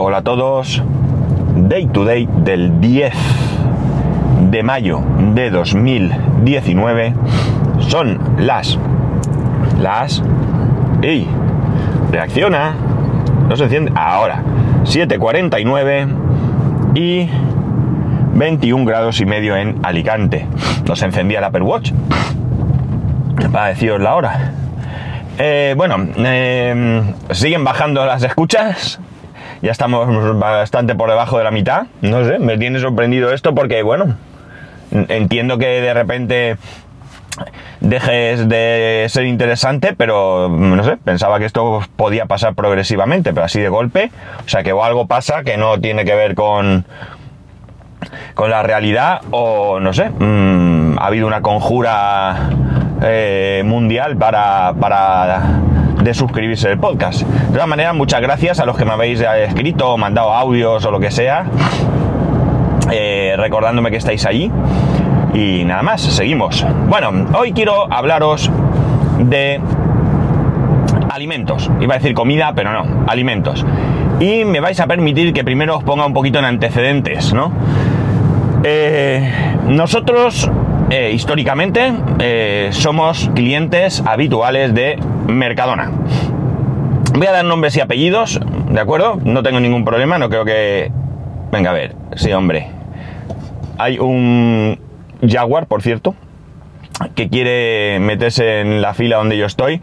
Hola a todos. Day to day del 10 de mayo de 2019. Son las. Las. ¡Ey! Reacciona. No se enciende. Ahora. 7.49 y 21 grados y medio en Alicante. No se encendía el Apple Watch. Para deciros la hora. Eh, bueno, eh, siguen bajando las escuchas. Ya estamos bastante por debajo de la mitad. No sé, me tiene sorprendido esto porque, bueno, entiendo que de repente dejes de ser interesante, pero no sé, pensaba que esto podía pasar progresivamente, pero así de golpe. O sea que o algo pasa que no tiene que ver con, con la realidad o no sé, mmm, ha habido una conjura eh, mundial para, para de suscribirse al podcast. De todas maneras, muchas gracias a los que me habéis escrito o mandado audios o lo que sea, eh, recordándome que estáis ahí. Y nada más, seguimos. Bueno, hoy quiero hablaros de alimentos. Iba a decir comida, pero no, alimentos. Y me vais a permitir que primero os ponga un poquito en antecedentes, ¿no? Eh, nosotros, eh, históricamente, eh, somos clientes habituales de Mercadona. Voy a dar nombres y apellidos, ¿de acuerdo? No tengo ningún problema, no creo que... Venga, a ver, sí, hombre. Hay un Jaguar, por cierto, que quiere meterse en la fila donde yo estoy,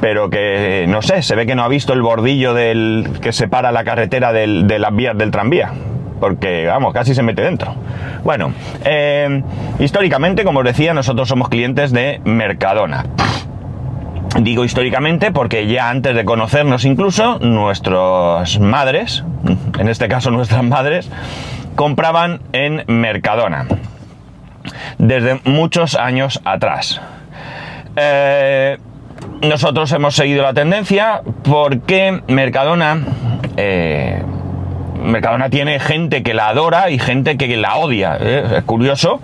pero que, no sé, se ve que no ha visto el bordillo del que separa la carretera de las vías del tranvía porque vamos, casi se mete dentro. Bueno, eh, históricamente, como os decía, nosotros somos clientes de Mercadona. Digo históricamente porque ya antes de conocernos incluso, nuestras madres, en este caso nuestras madres, compraban en Mercadona. Desde muchos años atrás. Eh, nosotros hemos seguido la tendencia porque Mercadona... Eh, Mercadona tiene gente que la adora y gente que la odia. ¿eh? Es curioso,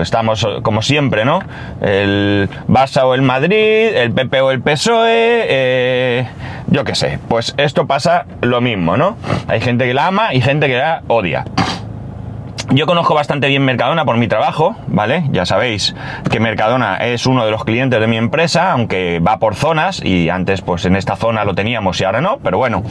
estamos como siempre, ¿no? El Barça o el Madrid, el PP o el PSOE, eh, yo qué sé. Pues esto pasa lo mismo, ¿no? Hay gente que la ama y gente que la odia. Yo conozco bastante bien Mercadona por mi trabajo, ¿vale? Ya sabéis que Mercadona es uno de los clientes de mi empresa, aunque va por zonas y antes pues en esta zona lo teníamos y ahora no, pero bueno,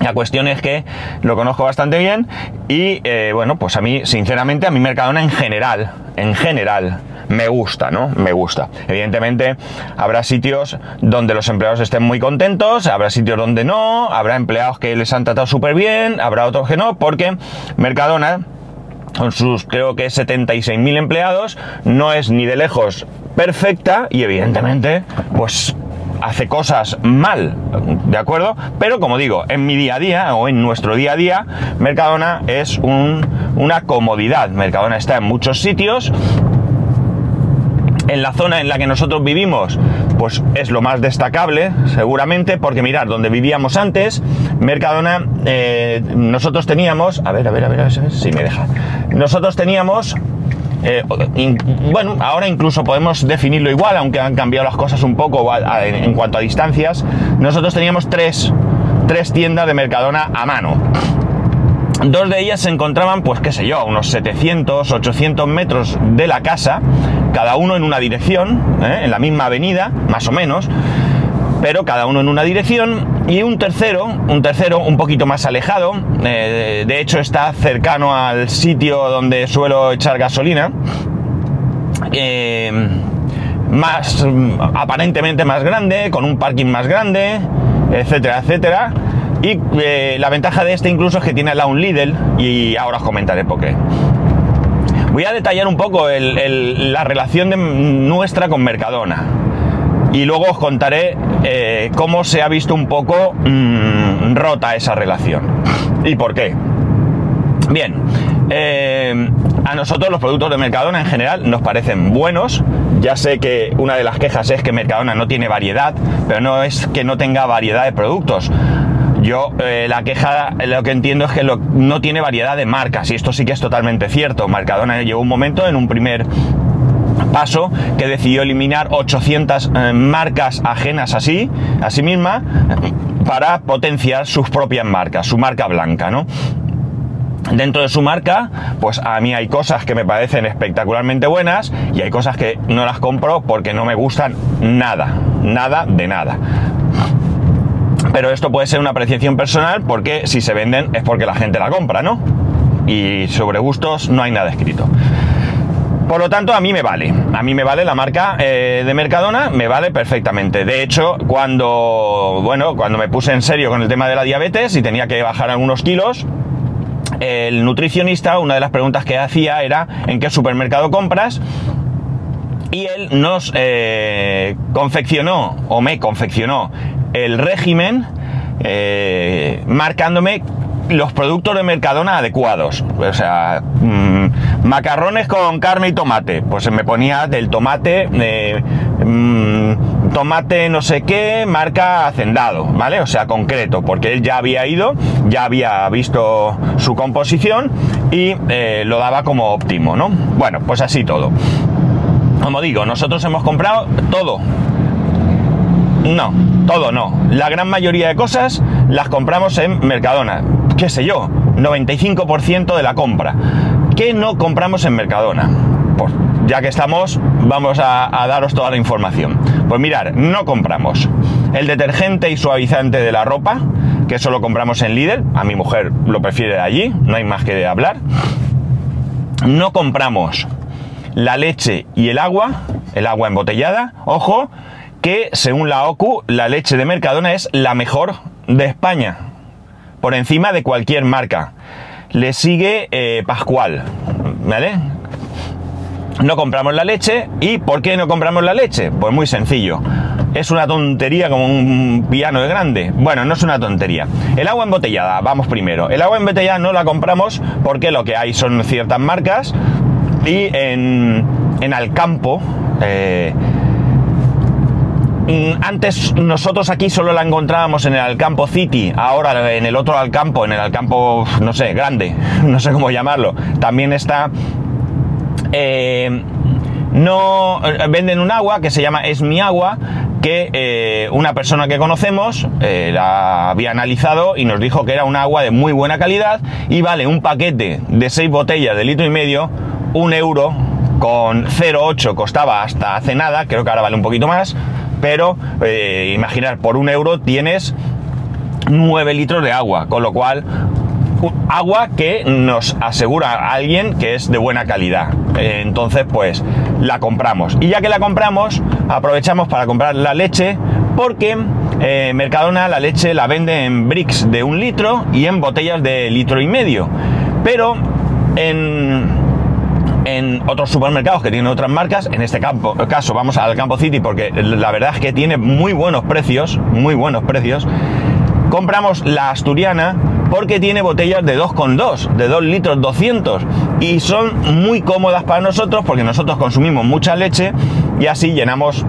la cuestión es que lo conozco bastante bien y eh, bueno, pues a mí, sinceramente, a mi Mercadona en general, en general, me gusta, ¿no? Me gusta. Evidentemente, habrá sitios donde los empleados estén muy contentos, habrá sitios donde no, habrá empleados que les han tratado súper bien, habrá otros que no, porque Mercadona con sus creo que 76.000 empleados, no es ni de lejos perfecta y evidentemente pues hace cosas mal, ¿de acuerdo? Pero como digo, en mi día a día o en nuestro día a día, Mercadona es un, una comodidad. Mercadona está en muchos sitios. En la zona en la que nosotros vivimos, pues es lo más destacable, seguramente, porque mirar, donde vivíamos antes, Mercadona, eh, nosotros teníamos, a ver, a ver, a ver, a ver si me deja. Nosotros teníamos eh, bueno, ahora incluso podemos definirlo igual, aunque han cambiado las cosas un poco en cuanto a distancias. Nosotros teníamos tres, tres tiendas de Mercadona a mano. Dos de ellas se encontraban, pues qué sé yo, a unos 700, 800 metros de la casa, cada uno en una dirección, ¿eh? en la misma avenida, más o menos pero cada uno en una dirección y un tercero, un tercero un poquito más alejado, eh, de hecho está cercano al sitio donde suelo echar gasolina, eh, más aparentemente más grande, con un parking más grande, etcétera, etcétera. Y eh, la ventaja de este incluso es que tiene al lado un Lidl y ahora os comentaré por qué. Voy a detallar un poco la relación de nuestra con Mercadona y luego os contaré eh, cómo se ha visto un poco mmm, rota esa relación y por qué. Bien, eh, a nosotros los productos de Mercadona en general nos parecen buenos. Ya sé que una de las quejas es que Mercadona no tiene variedad, pero no es que no tenga variedad de productos. Yo eh, la queja, lo que entiendo es que no tiene variedad de marcas y esto sí que es totalmente cierto. Mercadona llegó un momento en un primer paso que decidió eliminar 800 eh, marcas ajenas así, a sí misma, para potenciar sus propias marcas, su marca blanca, ¿no? Dentro de su marca, pues a mí hay cosas que me parecen espectacularmente buenas y hay cosas que no las compro porque no me gustan nada, nada de nada. Pero esto puede ser una apreciación personal porque si se venden es porque la gente la compra, ¿no? Y sobre gustos no hay nada escrito. Por lo tanto, a mí me vale. A mí me vale la marca eh, de Mercadona, me vale perfectamente. De hecho, cuando, bueno, cuando me puse en serio con el tema de la diabetes y tenía que bajar algunos kilos, el nutricionista, una de las preguntas que hacía era ¿en qué supermercado compras? Y él nos eh, confeccionó, o me confeccionó, el régimen eh, marcándome los productos de Mercadona adecuados. O sea, mmm, macarrones con carne y tomate. Pues me ponía del tomate, eh, mmm, tomate no sé qué, marca hacendado, ¿vale? O sea, concreto, porque él ya había ido, ya había visto su composición y eh, lo daba como óptimo, ¿no? Bueno, pues así todo. Como digo, nosotros hemos comprado todo. No, todo no. La gran mayoría de cosas las compramos en Mercadona qué sé yo, 95% de la compra. ¿Qué no compramos en Mercadona? Pues ya que estamos, vamos a, daros toda la información. Pues mirar, no compramos el detergente y suavizante de la ropa, que eso lo compramos en Lidl, a mi mujer lo prefiere allí, no hay más que de hablar. No compramos la leche y el agua, el agua embotellada, ojo, que según la OCU, la leche de Mercadona es la mejor de España por encima de cualquier marca. Le sigue eh, Pascual, ¿vale? No compramos la leche. ¿Y por qué no compramos la leche? Pues muy sencillo. Es una tontería como un piano de grande. Bueno, no es una tontería. El agua embotellada, vamos primero. El agua embotellada no la compramos porque lo que hay son ciertas marcas. Y en, en Alcampo, eh, antes nosotros aquí solo la encontrábamos en el Alcampo City, ahora en el otro Alcampo, en el Alcampo, no sé, grande, no sé cómo llamarlo, también está... Eh, no venden un agua que se llama Es mi agua, que eh, una persona que conocemos eh, la había analizado y nos dijo que era un agua de muy buena calidad y vale un paquete de 6 botellas de litro y medio, un euro con 0,8 costaba hasta hace nada, creo que ahora vale un poquito más, pero eh, imaginar, por un euro tienes 9 litros de agua, con lo cual agua que nos asegura alguien que es de buena calidad. Eh, entonces, pues la compramos. Y ya que la compramos, aprovechamos para comprar la leche porque eh, Mercadona la leche la vende en bricks de un litro y en botellas de litro y medio. Pero en en otros supermercados que tienen otras marcas. En este caso vamos al Campo City porque la verdad es que tiene muy buenos precios, muy buenos precios. Compramos la asturiana porque tiene botellas de 2,2, de 2 litros 200 y son muy cómodas para nosotros porque nosotros consumimos mucha leche y así llenamos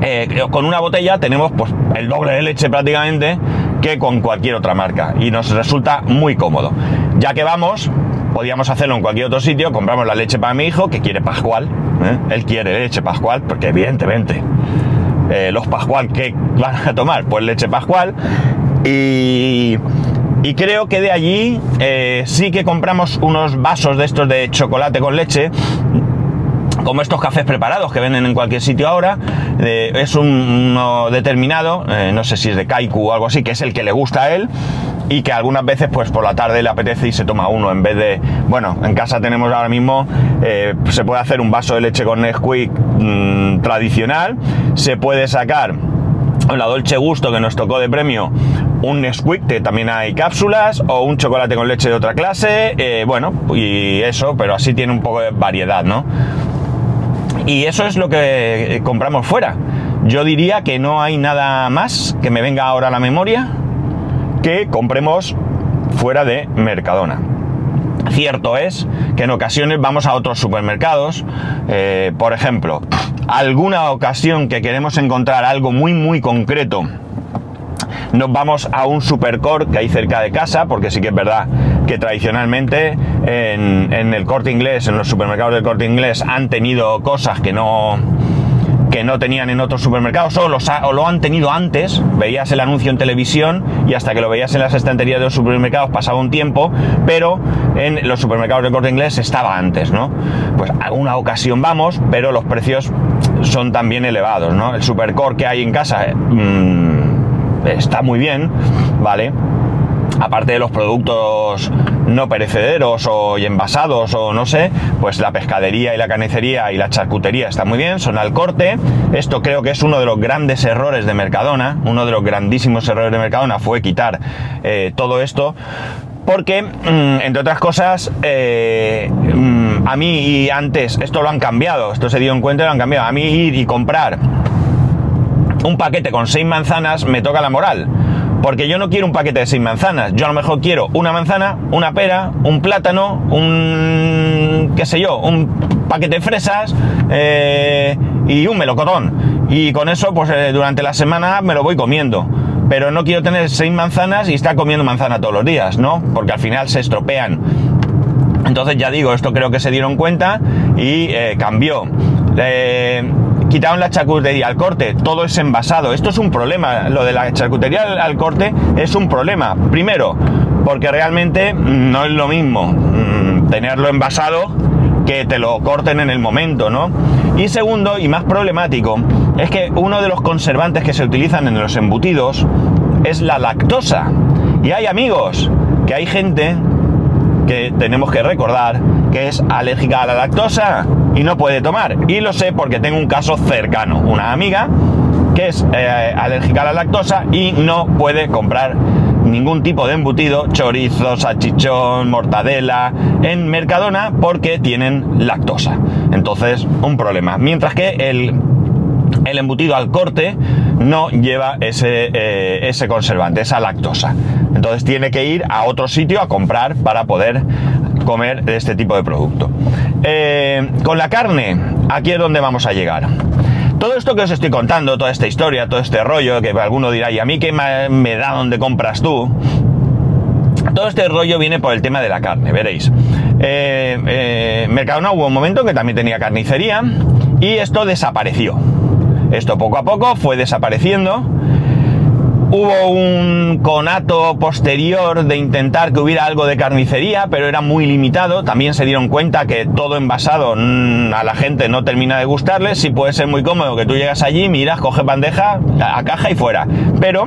eh, con una botella tenemos pues el doble de leche prácticamente que con cualquier otra marca y nos resulta muy cómodo. Ya que vamos, podíamos hacerlo en cualquier otro sitio, compramos la leche para mi hijo, que quiere Pascual, ¿eh? él quiere leche Pascual, porque evidentemente eh, los Pascual que van a tomar, pues leche Pascual, y, y creo que de allí eh, sí que compramos unos vasos de estos de chocolate con leche, como estos cafés preparados que venden en cualquier sitio ahora, es un, uno determinado, no sé si es de Kaiku o algo así, que es el que le gusta a él y que algunas veces pues por la tarde le apetece y se toma uno en vez de, bueno, en casa tenemos ahora mismo, eh, se puede hacer un vaso de leche con Nesquik mmm, tradicional, se puede sacar la Dolce Gusto que nos tocó de premio un Nesquik, que también hay cápsulas, o un chocolate con leche de otra clase, eh, bueno, y eso, pero así tiene un poco de variedad, ¿no? Y eso es lo que compramos fuera. Yo diría que no hay nada más que me venga ahora a la memoria que compremos fuera de Mercadona. Cierto es que en ocasiones vamos a otros supermercados, eh, por ejemplo, alguna ocasión que queremos encontrar algo muy muy concreto nos vamos a un supercore que hay cerca de casa, porque sí que es verdad que tradicionalmente en, en el corte inglés, en los supermercados del corte inglés, han tenido cosas que no que no tenían en otros supermercados o, lo han tenido antes, veías el anuncio en televisión y hasta que lo veías en las estanterías de los supermercados pasaba un tiempo, pero en los supermercados de corte inglés estaba antes, ¿no? Pues a una ocasión vamos, pero los precios son también elevados, ¿no? El supercore que hay en casa mm, está muy bien, ¿vale? aparte de los productos no perecederos o envasados o no sé, pues la pescadería y la carnicería y la charcutería está muy bien, son al corte. Esto creo que es uno de los grandes errores de Mercadona, uno de los grandísimos errores de Mercadona fue quitar eh, todo esto. Porque, mm, entre otras cosas, eh, mm, a mí y antes, esto lo han cambiado, esto se dio en cuenta y lo han cambiado. A mí ir y comprar un paquete con seis manzanas me toca la moral porque yo no quiero un paquete de seis manzanas. Yo a lo mejor quiero una manzana, una pera, un plátano, un. qué sé yo, un paquete de fresas eh, y un melocotón. Y con eso, pues eh, durante la semana me lo voy comiendo. Pero no quiero tener seis manzanas y estar comiendo manzana todos los días, ¿no? Porque al final se estropean. Entonces ya digo, esto creo que se dieron cuenta y eh, cambió quitaron la charcutería al corte, todo es envasado. Esto es un problema, lo de la charcutería al, corte es un problema. Primero, porque realmente no es lo mismo mm, tenerlo envasado que te lo corten en el momento, ¿no? Y segundo, y más problemático, es que uno de los conservantes que se utilizan en los embutidos es la lactosa. Y hay amigos, que hay gente que tenemos que recordar que es alérgica a la lactosa y no puede tomar. Y lo sé porque tengo un caso cercano, una amiga que es eh, alérgica a la lactosa y no puede comprar ningún tipo de embutido, chorizo, salchichón, mortadela, en Mercadona porque tienen lactosa. Entonces, un problema. Mientras que el, el embutido al corte no lleva ese, eh, ese conservante, esa lactosa. Entonces tiene que ir a otro sitio a comprar para poder comer este tipo de producto. Eh, con la carne, aquí es donde vamos a llegar. Todo esto que os estoy contando, toda esta historia, todo este rollo, que alguno dirá, ¿y a mí qué me da donde compras tú? Todo este rollo viene por el tema de la carne, veréis. Eh, eh, Mercadona hubo un momento que también tenía carnicería y esto desapareció. Esto poco a poco fue desapareciendo Hubo un conato posterior de intentar que hubiera algo de carnicería, pero era muy limitado. También se dieron cuenta que todo envasado mm, a la gente no termina de gustarles. Sí puede ser muy cómodo que tú llegas allí, miras, coges bandeja, a caja y fuera. Pero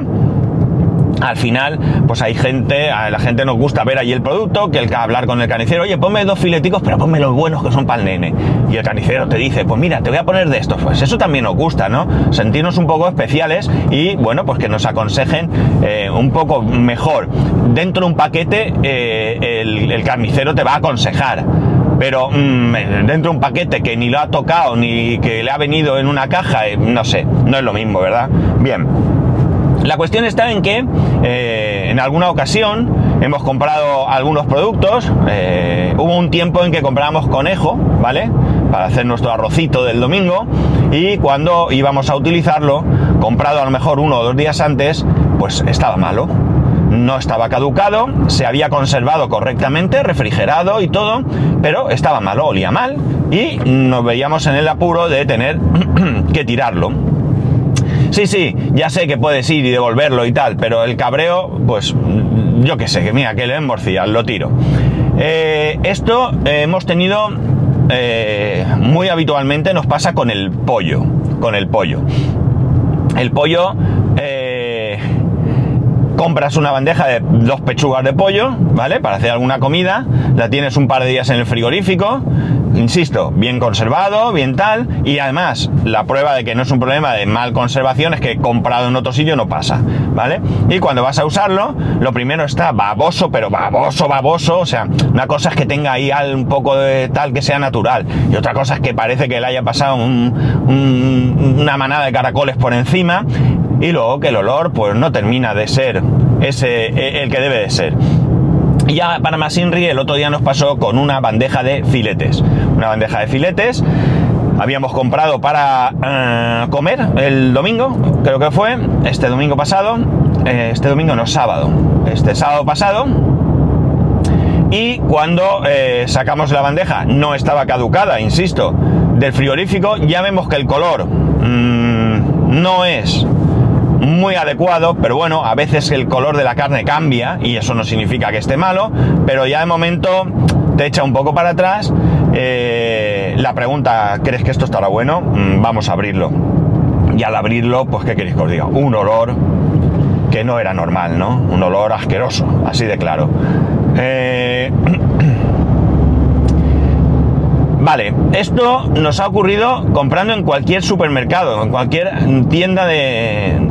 al final, pues hay gente, a la gente nos gusta ver allí el producto, que el que hablar con el carnicero, oye, ponme dos fileticos, pero ponme los buenos que son para el nene. Y el carnicero te dice, pues mira, te voy a poner de estos. Pues eso también nos gusta, ¿no? Sentirnos un poco especiales y, bueno, pues que nos aconsejen eh, un poco mejor. Dentro de un paquete, eh, el, carnicero te va a aconsejar pero mm, dentro de un paquete que ni lo ha tocado ni que le ha venido en una caja, eh, no sé, no es lo mismo, ¿verdad? Bien. La cuestión está en que eh, en alguna ocasión hemos comprado algunos productos. Eh, hubo un tiempo en que comprábamos conejo, ¿vale? Para hacer nuestro arrocito del domingo. Y cuando íbamos a utilizarlo, comprado a lo mejor uno o dos días antes, pues estaba malo. No estaba caducado, se había conservado correctamente, refrigerado y todo, pero estaba malo, olía mal y nos veíamos en el apuro de tener que tirarlo. Sí, sí, ya sé que puedes ir y devolverlo y tal, pero el cabreo, pues yo qué sé, que mira, que le morcilla, lo tiro. Eh, esto hemos tenido eh, muy habitualmente, nos pasa con el pollo, con el pollo. El pollo, compras una bandeja de dos pechugas de pollo, ¿vale? Para hacer alguna comida, la tienes un par de días en el frigorífico, insisto, bien conservado, bien tal, y además la prueba de que no es un problema de mal conservación es que comprado en otro sitio no pasa, ¿vale? Y cuando vas a usarlo, lo primero está baboso, pero baboso, baboso, o sea, una cosa es que tenga ahí un poco de tal que sea natural, y otra cosa es que parece que le haya pasado una manada de caracoles por encima, y luego que el olor pues no termina de ser ese e, el que debe de ser. Y ya para más Inri, el otro día nos pasó con una bandeja de filetes. Una bandeja de filetes. Habíamos comprado para eh, comer el domingo, creo que fue, este domingo pasado. eh, este domingo no sábado, este sábado pasado, y cuando eh, sacamos la bandeja no estaba caducada, insisto, del frigorífico, ya vemos que el color mm, no es muy adecuado, pero bueno, a veces el color de la carne cambia y eso no significa que esté malo, pero ya de momento te echa un poco para atrás. Eh, la pregunta, ¿crees que esto estará bueno? Mm, vamos a abrirlo. Y al abrirlo, pues ¿qué queréis que os diga? Un olor que no era normal, ¿no? Un olor asqueroso, así de claro. Eh, vale, esto nos ha ocurrido comprando en cualquier supermercado, en cualquier tienda de,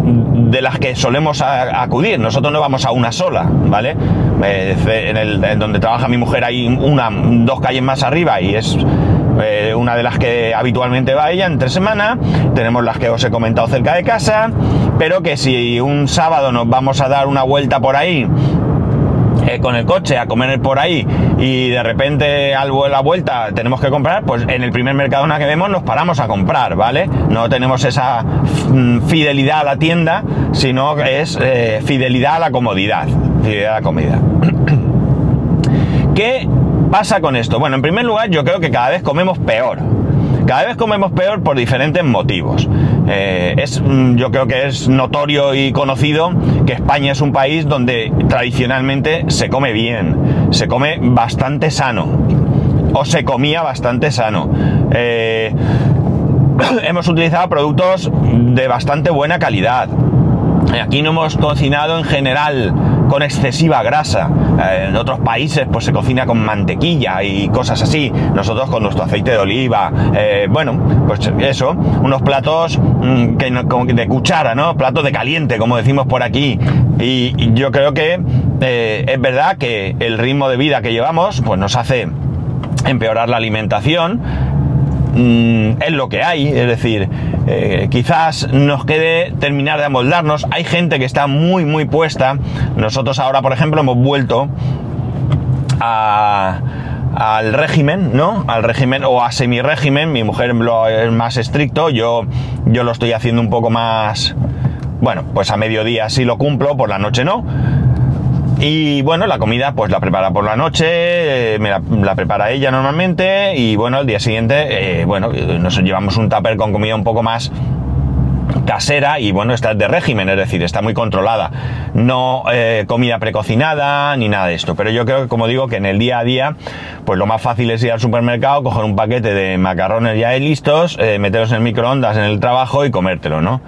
de las que solemos acudir. Nosotros no vamos a una sola, ¿vale? Eh, en, el, donde trabaja mi mujer hay una, dos calles más arriba y es eh, una de las que habitualmente va ella entre semana. Tenemos las que os he comentado cerca de casa, pero que si un sábado nos vamos a dar una vuelta por ahí eh, con el coche a comer por ahí y de repente al la vuelta tenemos que comprar, pues en el primer Mercadona que vemos nos paramos a comprar, ¿vale? No tenemos esa mm, fidelidad a la tienda, sino que es eh, fidelidad a la comodidad. Fidelidad a la comodidad. ¿Qué pasa con esto? Bueno, en primer lugar yo creo que cada vez comemos peor. Cada vez comemos peor por diferentes motivos. Eh, es, mm, yo creo que es notorio y conocido que España es un país donde tradicionalmente se come bien, se come bastante sano, o se comía bastante sano. Eh, hemos utilizado productos de bastante buena calidad. Aquí no hemos cocinado en general con excesiva grasa. Eh, en otros países pues se cocina con mantequilla y cosas así. Nosotros con nuestro aceite de oliva. Eh, bueno, pues eso, unos platos mm, que de cuchara, ¿no? Platos de caliente, como decimos por aquí. Y, yo creo que eh, es verdad que el ritmo de vida que llevamos pues nos hace empeorar la alimentación Mm, es lo que hay, es decir, eh, quizás nos quede terminar de amoldarnos. Hay gente que está muy, muy puesta. Nosotros ahora, por ejemplo, hemos vuelto al régimen, ¿no? Al régimen o a semi-régimen. Mi mujer es más estricto, yo, yo lo estoy haciendo un poco más. Bueno, pues a mediodía sí lo cumplo, por la noche no. Y bueno, la comida pues la prepara por la noche, eh, me la, prepara ella normalmente y bueno, al día siguiente, eh, bueno, nos llevamos un tupper con comida un poco más casera y bueno, está de régimen, es decir, está muy controlada. No eh, comida precocinada ni nada de esto. Pero yo creo que, como digo, que en el día a día, pues lo más fácil es ir al supermercado, coger un paquete de macarrones ya listos, meterlos en el microondas en el trabajo y comértelo, ¿no?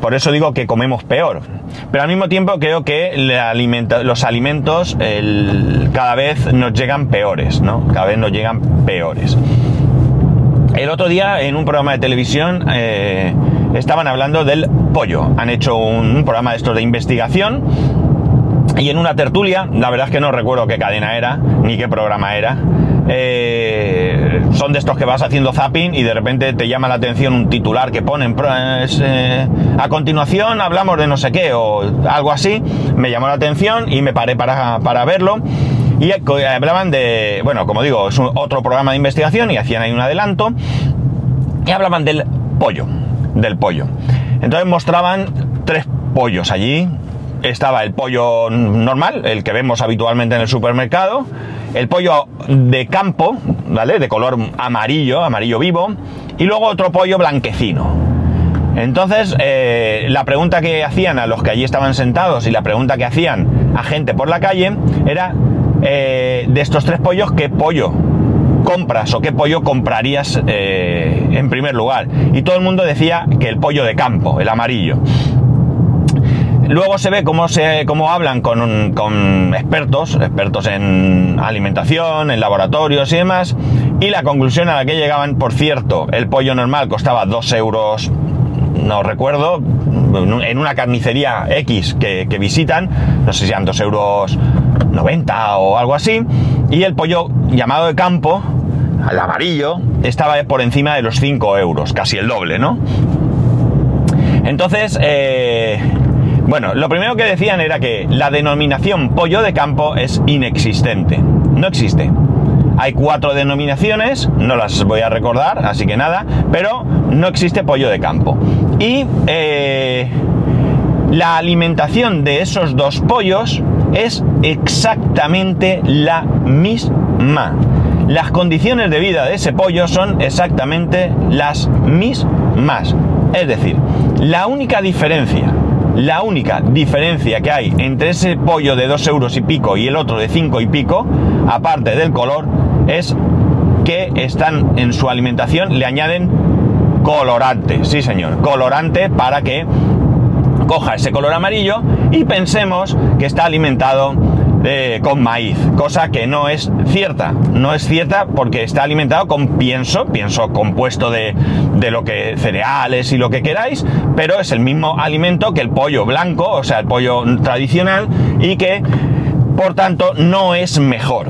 Por eso digo que comemos peor. Pero al mismo tiempo creo que los alimentos cada vez nos llegan peores, ¿no? Cada vez nos llegan peores. El otro día en un programa de televisión eh, estaban hablando del pollo. Han hecho un, programa de estos de investigación y en una tertulia, la verdad es que no recuerdo qué cadena era ni qué programa era, eh, son de estos que vas haciendo zapping y de repente te llama la atención un titular que ponen eh, a continuación hablamos de no sé qué o algo así, me llamó la atención y me paré para, verlo. Y hablaban de, bueno, como digo, es otro programa de investigación y hacían ahí un adelanto. Y hablaban del pollo, del pollo. Entonces mostraban tres pollos allí. Estaba el pollo normal, el que vemos habitualmente en el supermercado el pollo de campo, ¿vale? De color amarillo, amarillo vivo, y luego otro pollo blanquecino. Entonces, eh, la pregunta que hacían a los que allí estaban sentados y la pregunta que hacían a gente por la calle era, eh, de estos tres pollos, ¿qué pollo compras o qué pollo comprarías eh, en primer lugar? Y todo el mundo decía que el pollo de campo, el amarillo. Luego se ve cómo, se, cómo hablan con, con expertos, expertos en alimentación, en laboratorios y demás, y la conclusión a la que llegaban, por cierto, el pollo normal costaba 2 euros, no recuerdo, en una carnicería X que, visitan, no sé si eran 2 euros 90 o algo así, y el pollo llamado de campo, el amarillo, estaba por encima de los 5 euros, casi el doble, ¿no? Entonces, eh, bueno, lo primero que decían era que la denominación pollo de campo es inexistente. No existe. Hay cuatro denominaciones, no las voy a recordar, así que nada, pero no existe pollo de campo. Y eh, la alimentación de esos dos pollos es exactamente la misma. Las condiciones de vida de ese pollo son exactamente las mismas. Es decir, la única diferencia, la única diferencia que hay entre ese pollo de 2 euros y pico y el otro de 5 y pico, aparte del color, es que están en su alimentación, le añaden colorante, sí señor, colorante para que coja ese color amarillo y pensemos que está alimentado eh, con maíz, cosa que no es cierta, no es cierta porque está alimentado con pienso, pienso compuesto de, de lo que cereales y lo que queráis, pero es el mismo alimento que el pollo blanco, o sea, el pollo tradicional y que por tanto no es mejor.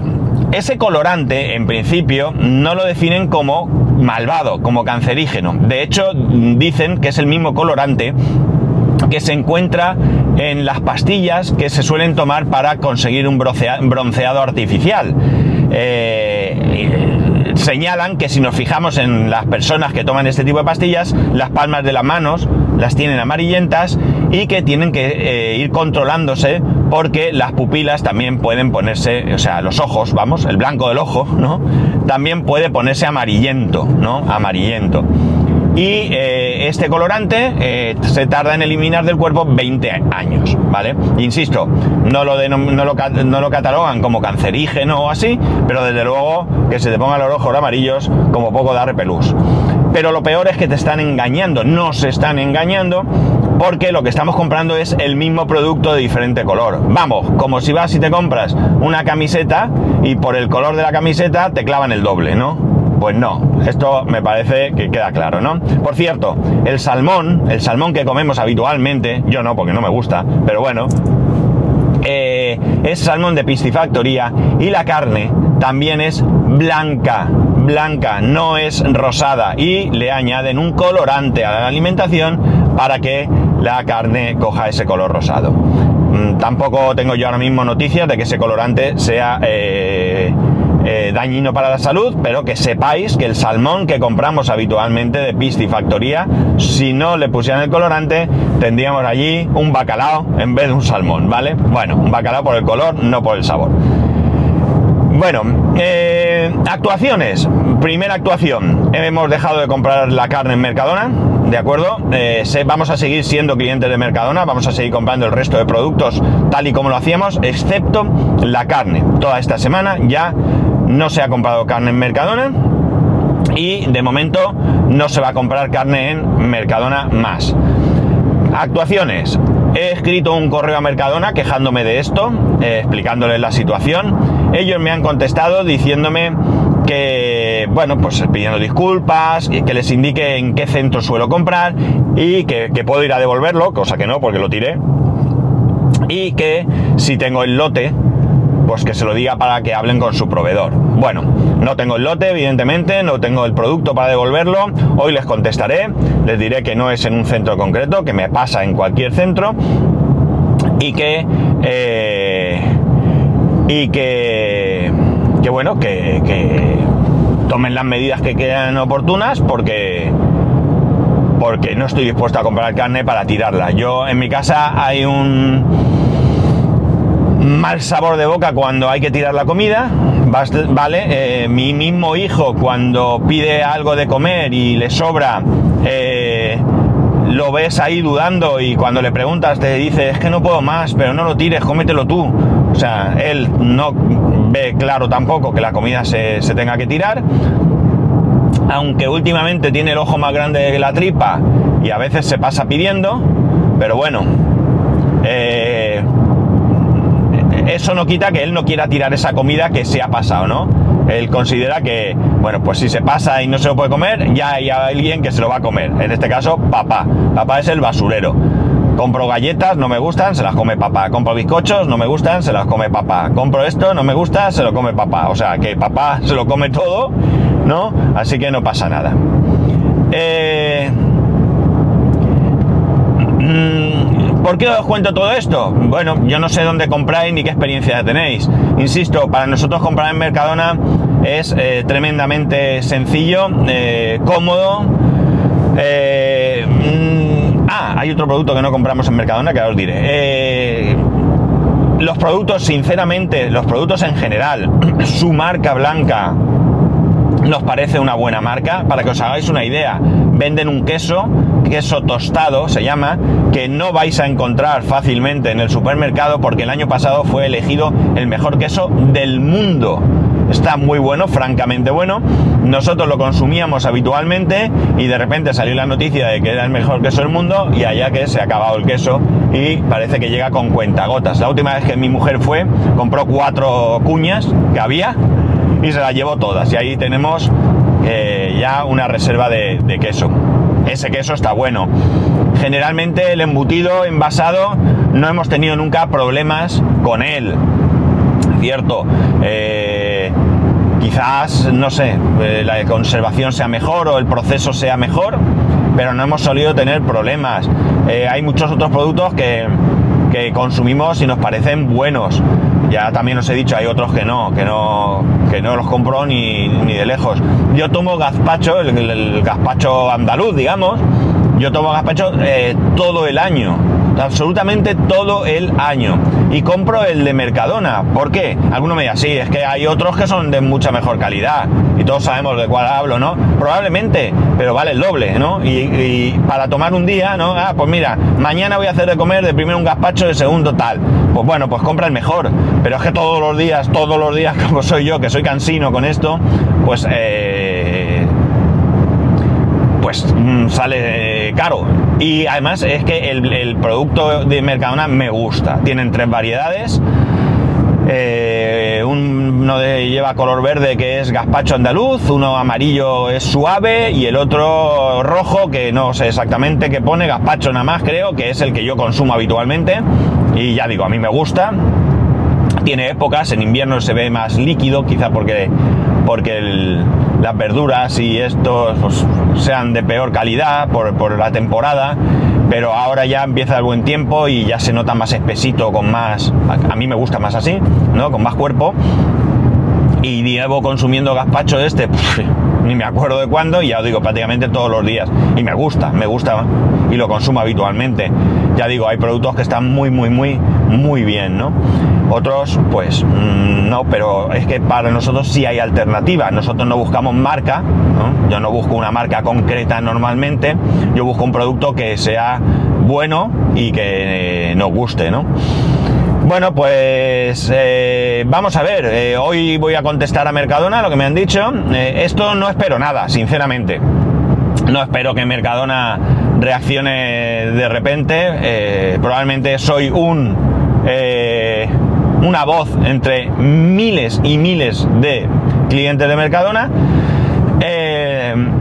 Ese colorante, en principio, no lo definen como malvado, como cancerígeno. De hecho, dicen que es el mismo colorante que se encuentra en las pastillas que se suelen tomar para conseguir un bronceado artificial. Eh, señalan que si nos fijamos en las personas que toman este tipo de pastillas, las palmas de las manos las tienen amarillentas y que tienen que eh, ir controlándose porque las pupilas también pueden ponerse, o sea, los ojos, vamos, el blanco del ojo, ¿no? También puede ponerse amarillento, ¿no? Amarillento y eh, este colorante eh, se tarda en eliminar del cuerpo 20 años, ¿vale? Insisto, no lo, no, lo, catalogan como cancerígeno o así, pero desde luego que se te pongan los ojos amarillos como poco da repelús. Pero lo peor es que te están engañando, no se están engañando porque lo que estamos comprando es el mismo producto de diferente color. Vamos, como si vas y te compras una camiseta y por el color de la camiseta te clavan el doble, ¿no? Pues no, esto me parece que queda claro, ¿no? Por cierto, el salmón, el salmón que comemos habitualmente, yo no porque no me gusta, pero bueno, eh, es salmón de piscifactoría y la carne también es blanca, blanca, no es rosada y le añaden un colorante a la alimentación para que la carne coja ese color rosado. Mm, tampoco tengo yo ahora mismo noticias de que ese colorante sea... Eh, eh, dañino para la salud, pero que sepáis que el salmón que compramos habitualmente de piscifactoría, si no le pusieran el colorante, tendríamos allí un bacalao en vez de un salmón, ¿vale? Bueno, un bacalao por el color, no por el sabor. Bueno, eh, actuaciones. Primera actuación. Hemos dejado de comprar la carne en Mercadona, ¿de acuerdo? Eh, vamos a seguir siendo clientes de Mercadona, vamos a seguir comprando el resto de productos tal y como lo hacíamos, excepto la carne. Toda esta semana ya no se ha comprado carne en Mercadona y de momento no se va a comprar carne en Mercadona más. Actuaciones. He escrito un correo a Mercadona quejándome de esto, eh, explicándoles la situación. Ellos me han contestado diciéndome que, bueno, pues pidiendo disculpas, que les indique en qué centro suelo comprar y que, que puedo ir a devolverlo, cosa que no, porque lo tiré. Y que si tengo el lote, pues que se lo diga para que hablen con su proveedor. Bueno, no tengo el lote, evidentemente, no tengo el producto para devolverlo. Hoy les contestaré, les diré que no es en un centro concreto, que me pasa en cualquier centro y que eh, y que, que bueno, que, que tomen las medidas que quieran oportunas porque porque no estoy dispuesto a comprar carne para tirarla. Yo en mi casa hay un mal sabor de boca cuando hay que tirar la comida, ¿vale? Eh, mi mismo hijo cuando pide algo de comer y le sobra, eh, lo ves ahí dudando y cuando le preguntas te dice, es que no puedo más, pero no lo tires, cómetelo tú. O sea, él no ve claro tampoco que la comida se, tenga que tirar. Aunque últimamente tiene el ojo más grande que la tripa y a veces se pasa pidiendo, pero bueno, eh, eso no quita que él no quiera tirar esa comida que se ha pasado, ¿no? Él considera que, bueno, pues si se pasa y no se lo puede comer, ya hay alguien que se lo va a comer. En este caso, papá. Papá es el basurero. Compro galletas, no me gustan, se las come papá. Compro bizcochos, no me gustan, se las come papá. Compro esto, no me gusta, se lo come papá. O sea, que papá se lo come todo, ¿no? Así que no pasa nada. Eh... Mm, ¿Por qué os cuento todo esto? Bueno, yo no sé dónde compráis ni qué experiencia tenéis. Insisto, para nosotros comprar en Mercadona es eh, tremendamente sencillo, eh, cómodo. Eh, mm, Ah, hay otro producto que no compramos en Mercadona que ahora os diré. Los productos, sinceramente, los productos en general, su marca blanca nos parece una buena marca. Para que os hagáis una idea, venden un queso, queso tostado se llama, que no vais a encontrar fácilmente en el supermercado porque el año pasado fue elegido el mejor queso del mundo. Está muy bueno, francamente bueno. Nosotros lo consumíamos habitualmente y de repente salió la noticia de que era el mejor queso del mundo y allá que se ha acabado el queso y parece que llega con cuentagotas. La última vez que mi mujer fue, compró cuatro cuñas que había y se las llevó todas. Y ahí tenemos eh, ya una reserva de, de queso. Ese queso está bueno. Generalmente el embutido envasado no hemos tenido nunca problemas con él. Cierto. Eh, quizás, no sé, eh, la conservación sea mejor o el proceso sea mejor, pero no hemos solido tener problemas. Eh, hay muchos otros productos que, que consumimos y nos parecen buenos. Ya también os he dicho, hay otros que no, que no, que no los compro ni, ni de lejos. Yo tomo gazpacho, el, el- el gazpacho andaluz, digamos. Yo tomo gazpacho eh, todo el año, absolutamente todo el año. Y compro el de Mercadona. ¿Por qué? Alguno me dirá, sí, es que hay otros que son de mucha mejor calidad. Y todos sabemos de cuál hablo, ¿no? Probablemente, pero vale el doble, ¿no? Y, y para tomar un día, ¿no? Ah, pues mira, mañana voy a hacer de comer de primero un gazpacho, de segundo tal. Pues bueno, pues compra el mejor. Pero es que todos los días, todos los días, como soy yo, que soy cansino con esto, pues eh, pues mm, sale eh, caro. Y además es que el, producto de Mercadona me gusta. Tienen tres variedades. Eh, uno lleva color verde que es gazpacho andaluz, uno amarillo es suave y el otro rojo que no sé exactamente qué pone, gazpacho nada más creo, que es el que yo consumo habitualmente. Y ya digo, a mí me gusta. Tiene épocas, en invierno se ve más líquido, quizá porque, porque las verduras y estos pues, sean de peor calidad por, por la temporada, pero ahora ya empieza el buen tiempo y ya se nota más espesito, con más... A, mí me gusta más así, ¿no? Con más cuerpo. Y llevo consumiendo gazpacho este, pf, ni me acuerdo de cuándo, y ya os digo, prácticamente todos los días. Y me gusta, me gusta y lo consumo habitualmente. Ya digo, hay productos que están muy, muy, muy, muy bien, ¿no? Otros, pues, mm, no, pero es que para nosotros sí hay alternativas. Nosotros no buscamos marca, ¿no? Yo no busco una marca concreta normalmente, yo busco un producto que sea bueno y que nos guste, ¿no? Bueno, pues eh, vamos a ver. eh, hoy voy a contestar a Mercadona lo que me han dicho. Eh, esto no espero nada, sinceramente. No espero que Mercadona reaccione de repente. probablemente soy un una voz entre miles y miles de clientes de Mercadona.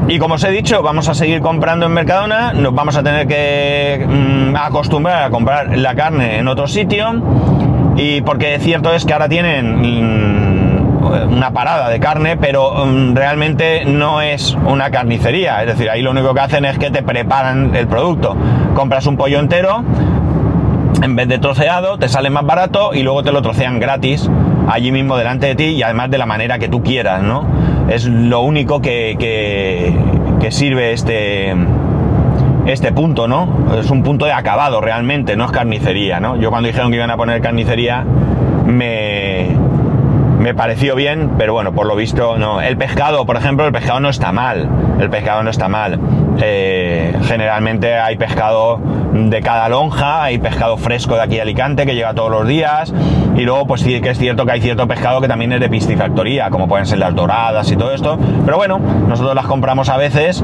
Y como os he dicho, vamos a seguir comprando en Mercadona, nos vamos a tener que mm, acostumbrar a comprar la carne en otro sitio. Y porque cierto es que ahora tienen mm, una parada de carne, pero mm, realmente no es una carnicería. Es decir, ahí lo único que hacen es que te preparan el producto. Compras un pollo entero, en vez de troceado, te sale más barato y luego te lo trocean gratis allí mismo delante de ti y además de la manera que tú quieras, ¿no? Es lo único que, que, sirve este, este punto, ¿no? Es un punto de acabado realmente, no es carnicería, ¿no? Yo cuando dijeron que iban a poner carnicería me, me pareció bien, pero bueno, por lo visto no. El pescado, por ejemplo, el pescado no está mal. El pescado no está mal. Eh, generalmente hay pescado de cada lonja, hay pescado fresco de aquí de Alicante que llega todos los días. Y luego, pues sí que es cierto que hay cierto pescado que también es de piscifactoría, como pueden ser las doradas y todo esto. Pero bueno, nosotros las compramos a veces.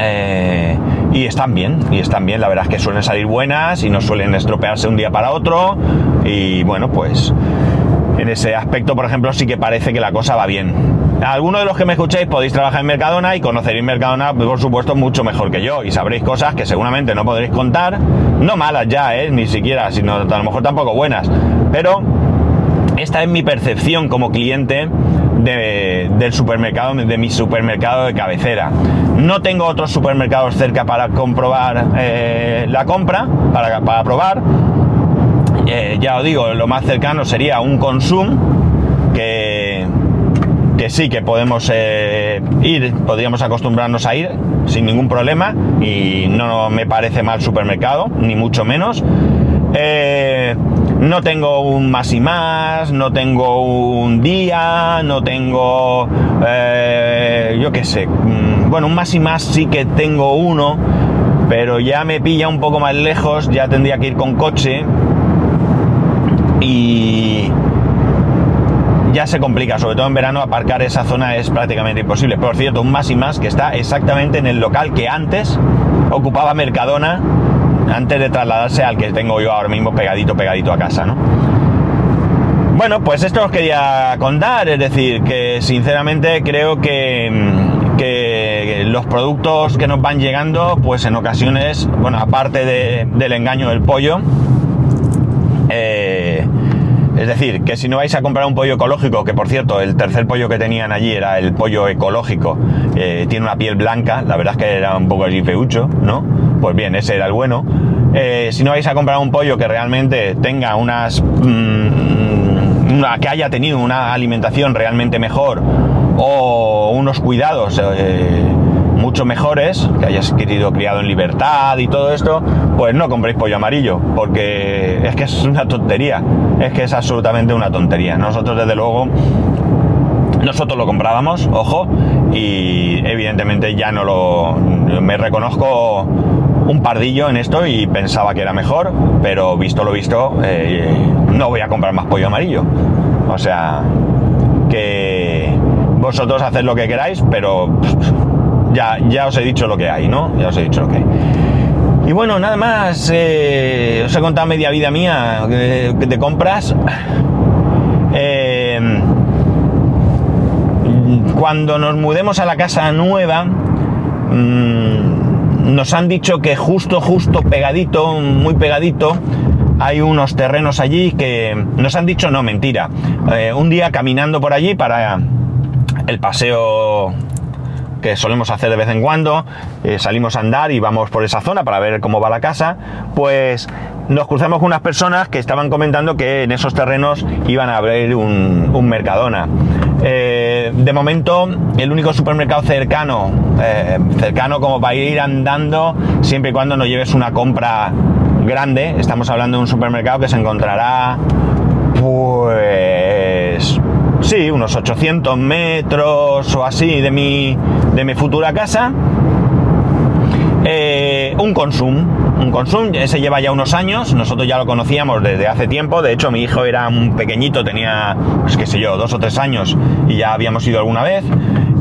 eh, y están bien, y están bien, la verdad es que suelen salir buenas y no suelen estropearse un día para otro. Y bueno, pues en ese aspecto, por ejemplo, sí que parece que la cosa va bien. Algunos de los que me escuchéis podéis trabajar en Mercadona y conoceréis Mercadona, por supuesto, mucho mejor que yo. Y sabréis cosas que seguramente no podréis contar. No malas ya, ¿eh? Ni siquiera, sino a lo mejor tampoco buenas. Pero esta es mi percepción como cliente de- del supermercado, de mi supermercado de cabecera. No tengo otros supermercados cerca para comprobar eh, la compra, para, para probar. Eh, ya os digo, lo más cercano sería un Consum, que, que sí que podemos eh, ir, podríamos acostumbrarnos a ir sin ningún problema y no me parece mal supermercado, ni mucho menos. Eh, no tengo un más y más, no tengo un día, no tengo, yo qué sé, mm, bueno, un más y más sí que tengo uno, pero ya me pilla un poco más lejos, ya tendría que ir con coche y ya se complica, sobre todo en verano, aparcar esa zona es prácticamente imposible. Por cierto, un más y más que está exactamente en el local que antes ocupaba Mercadona, antes de trasladarse al que tengo yo ahora mismo pegadito, pegadito a casa, ¿no? Bueno, pues esto os quería contar, es decir, que sinceramente creo que, que los productos que nos van llegando, pues en ocasiones, bueno, aparte del engaño del pollo, eh, es decir, que si no vais a comprar un pollo ecológico, que por cierto, el tercer pollo que tenían allí era el pollo ecológico, eh, tiene una piel blanca, la verdad es que era un poco así feucho, ¿no? Pues bien, ese era el bueno. Eh, si no vais a comprar un pollo que realmente tenga unas... Mm, una, que haya tenido una alimentación realmente mejor o unos cuidados mucho mejores, que hayas querido criado en libertad y todo esto, pues no compréis pollo amarillo, porque es que es una tontería, es que es absolutamente una tontería. Nosotros desde luego, nosotros lo comprábamos, ojo, y evidentemente ya no lo... me reconozco un pardillo en esto y pensaba que era mejor, pero visto lo visto, eh, no voy a comprar más pollo amarillo. O sea, que vosotros haced lo que queráis, pero ya, ya os he dicho lo que hay, ¿no? Ya os he dicho lo que hay. Y bueno, nada más, eh, os he contado media vida mía de, de compras. Eh, cuando nos mudemos a la casa nueva, mmm, nos han dicho que justo, justo pegadito, muy pegadito, hay unos terrenos allí que nos han dicho, no, mentira. Eh, un día caminando por allí para el paseo que solemos hacer de vez en cuando, eh, salimos a andar y vamos por esa zona para ver cómo va la casa, pues nos cruzamos con unas personas que estaban comentando que en esos terrenos iban a abrir un, un Mercadona. Eh, de momento, el único supermercado cercano, eh, cercano como para ir andando, siempre y cuando no lleves una compra grande, estamos hablando de un supermercado que se encontrará, pues, sí, unos 800 metros o así de mi, de mi futura casa. Eh, un Consum, un Consum, ese lleva ya unos años, nosotros ya lo conocíamos desde hace tiempo, de hecho mi hijo era un pequeñito, tenía, pues qué sé yo, dos o tres años y ya habíamos ido alguna vez.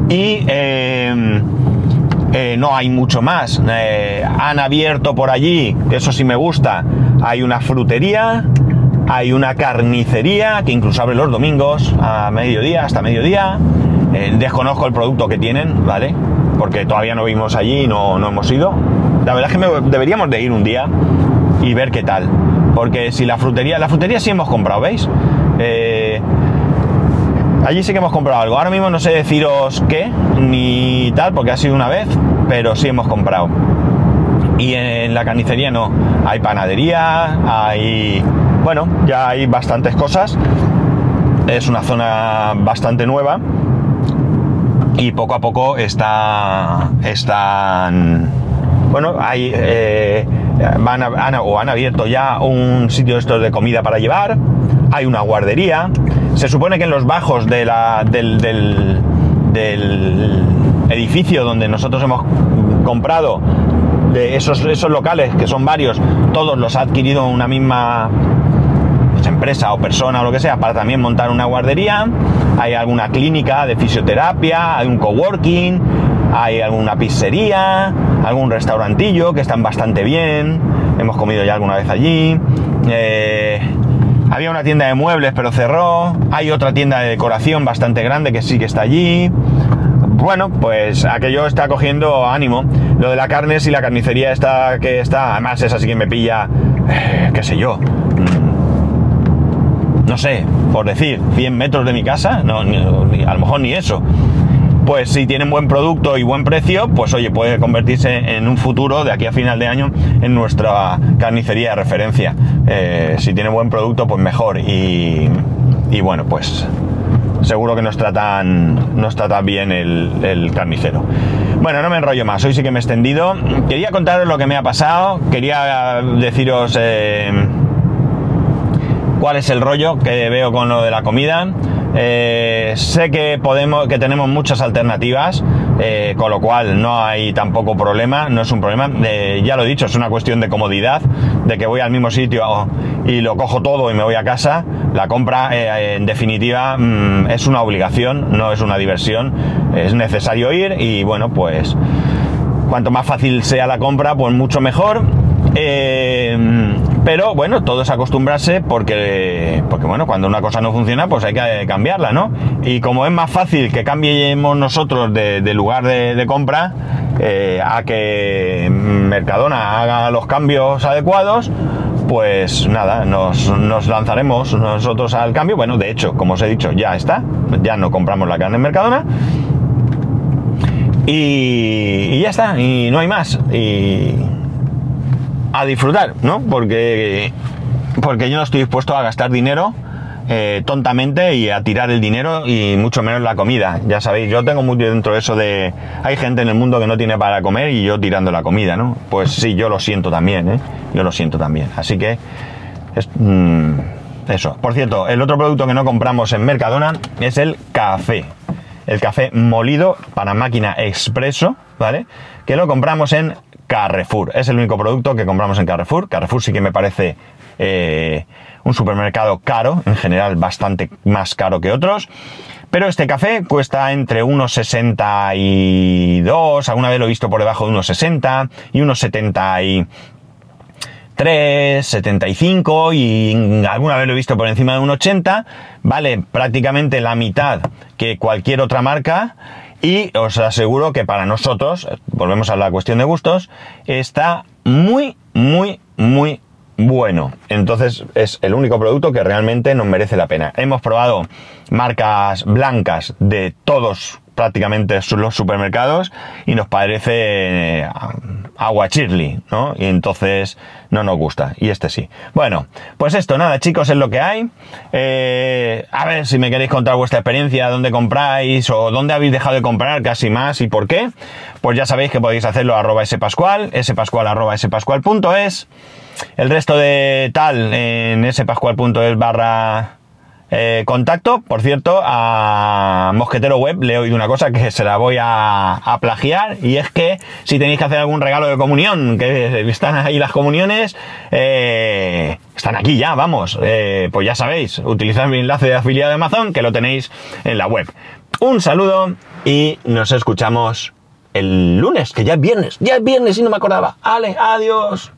Y eh, eh, no hay mucho más. Eh, han abierto por allí, eso sí me gusta, hay una frutería, hay una carnicería que incluso abre los domingos a mediodía, hasta mediodía. Eh, desconozco el producto que tienen, ¿vale? Porque todavía no vimos allí y no, no hemos ido. La verdad es que deberíamos de ir un día y ver qué tal. Porque si la frutería, la frutería sí hemos comprado, ¿veis? Eh, allí sí que hemos comprado algo. Ahora mismo no sé deciros qué ni tal, porque ha sido una vez, pero sí hemos comprado. Y en la carnicería no. Hay panadería, hay. Bueno, ya hay bastantes cosas. Es una zona bastante nueva. Y poco a poco está. Están. Bueno, hay. eh, van a- han, o han abierto ya un sitio de de comida para llevar. Hay una guardería. Se supone que en los bajos de la, del, del, del edificio donde nosotros hemos comprado de esos, esos locales, que son varios, todos los ha adquirido una misma empresa o persona o lo que sea para también montar una guardería. Hay alguna clínica de fisioterapia, hay un coworking, hay alguna pizzería, algún restaurantillo que están bastante bien. Hemos comido ya alguna vez allí. Eh, había una tienda de muebles pero cerró. Hay otra tienda de decoración bastante grande que sí que está allí. Bueno, pues aquello está cogiendo ánimo. Lo de la carne, si la carnicería está que está, además esa sí que me pilla, eh, qué sé yo, no sé, por decir, 100 metros de mi casa, no, ni- a lo mejor ni eso. Pues si tienen buen producto y buen precio, pues oye, puede convertirse en un futuro de aquí a final de año en nuestra carnicería de referencia. Eh, si tiene buen producto, pues mejor. Y, y bueno, pues, seguro que nos tratan, nos bien el, carnicero. Bueno, no me enrollo más, hoy sí que me he extendido. Quería contaros lo que me ha pasado, quería deciros eh, cuál es el rollo que veo con lo de la comida. Eh, sé que podemos, que tenemos muchas alternativas, eh, con lo cual no hay tampoco problema, no es un problema. Eh, ya lo he dicho, es una cuestión de comodidad, de que voy al mismo sitio y lo cojo todo y me voy a casa. La compra, en definitiva, mm, es una obligación, no es una diversión. Es necesario ir y bueno, pues cuanto más fácil sea la compra, pues mucho mejor. Pero bueno, todo es acostumbrarse porque, porque bueno, cuando una cosa no funciona, pues hay que cambiarla, ¿no? Y como es más fácil que cambiemos nosotros de, lugar de, compra eh, a que Mercadona haga los cambios adecuados, pues nada, nos, lanzaremos nosotros al cambio. Bueno, de hecho, como os he dicho, ya está, ya no compramos la carne en Mercadona. Y, y ya está, y no hay más. Y, a disfrutar, ¿no? Porque, porque yo no estoy dispuesto a gastar dinero eh, tontamente y a tirar el dinero y mucho menos la comida. Ya sabéis, yo tengo muy dentro de eso de... Hay gente en el mundo que no tiene para comer y yo tirando la comida, ¿no? Pues sí, yo lo siento también, ¿eh? Yo lo siento también. Así que... Mm, eso. Por cierto, el otro producto que no compramos en Mercadona es el café. El café molido para máquina expreso, ¿vale? Que lo compramos en Carrefour. Es el único producto que compramos en Carrefour. Carrefour sí que me parece eh, un supermercado caro, en general bastante más caro que otros. Pero este café cuesta entre unos 62, alguna vez lo he visto por debajo de unos 60 y unos 73, 75 y alguna vez lo he visto por encima de un 80. Vale prácticamente la mitad que cualquier otra marca y os aseguro que para nosotros, volvemos a la cuestión de gustos, está muy, muy, muy bueno. Entonces es el único producto que realmente nos merece la pena. Hemos probado marcas blancas de todos prácticamente los supermercados y nos parece eh, agua chirli, ¿no? Y entonces no nos gusta. Y este sí. Bueno, pues esto, nada, chicos, es lo que hay. Eh, a ver si me queréis contar vuestra experiencia, dónde compráis o dónde habéis dejado de comprar casi más y por qué. Pues ya sabéis que podéis hacerlo arroba spascual, spascual arroba spascual.es. El resto de tal en spascual.es barra eh, contacto, por cierto, a Mosquetero Web le he oído una cosa que se la voy a, plagiar y es que si tenéis que hacer algún regalo de comunión, que están ahí las comuniones, eh, están aquí ya, vamos, eh, pues ya sabéis, utilizad mi enlace de afiliado de Amazon que lo tenéis en la web. Un saludo y nos escuchamos el lunes, que ya es viernes, ya es viernes y no me acordaba. Ale, adiós.